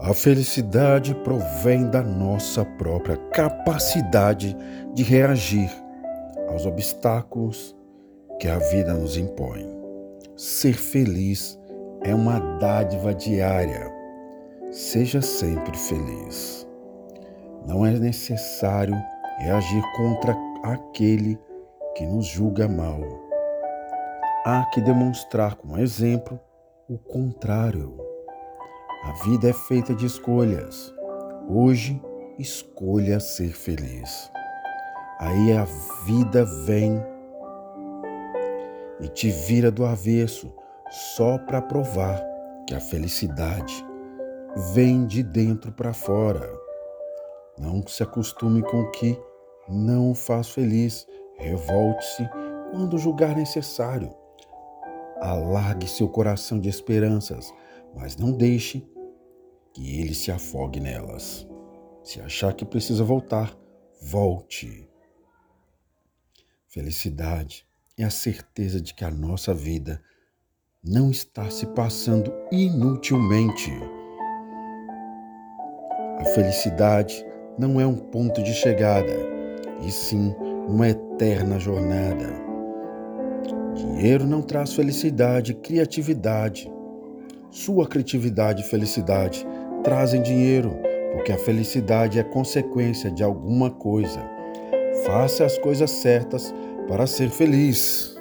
A felicidade provém da nossa própria capacidade de reagir aos obstáculos que a vida nos impõe. Ser feliz é uma dádiva diária. Seja sempre feliz. Não é necessário reagir contra aquele que nos julga mal. Há que demonstrar com exemplo o contrário. A vida é feita de escolhas. Hoje, escolha ser feliz. Aí a vida vem e te vira do avesso só para provar que a felicidade vem de dentro para fora. Não se acostume com o que não o faz feliz. Revolte-se quando julgar necessário. Alargue seu coração de esperanças mas não deixe que ele se afogue nelas. Se achar que precisa voltar, volte. Felicidade é a certeza de que a nossa vida não está se passando inutilmente. A felicidade não é um ponto de chegada, e sim uma eterna jornada. Dinheiro não traz felicidade criatividade sua criatividade e felicidade trazem dinheiro, porque a felicidade é consequência de alguma coisa. Faça as coisas certas para ser feliz.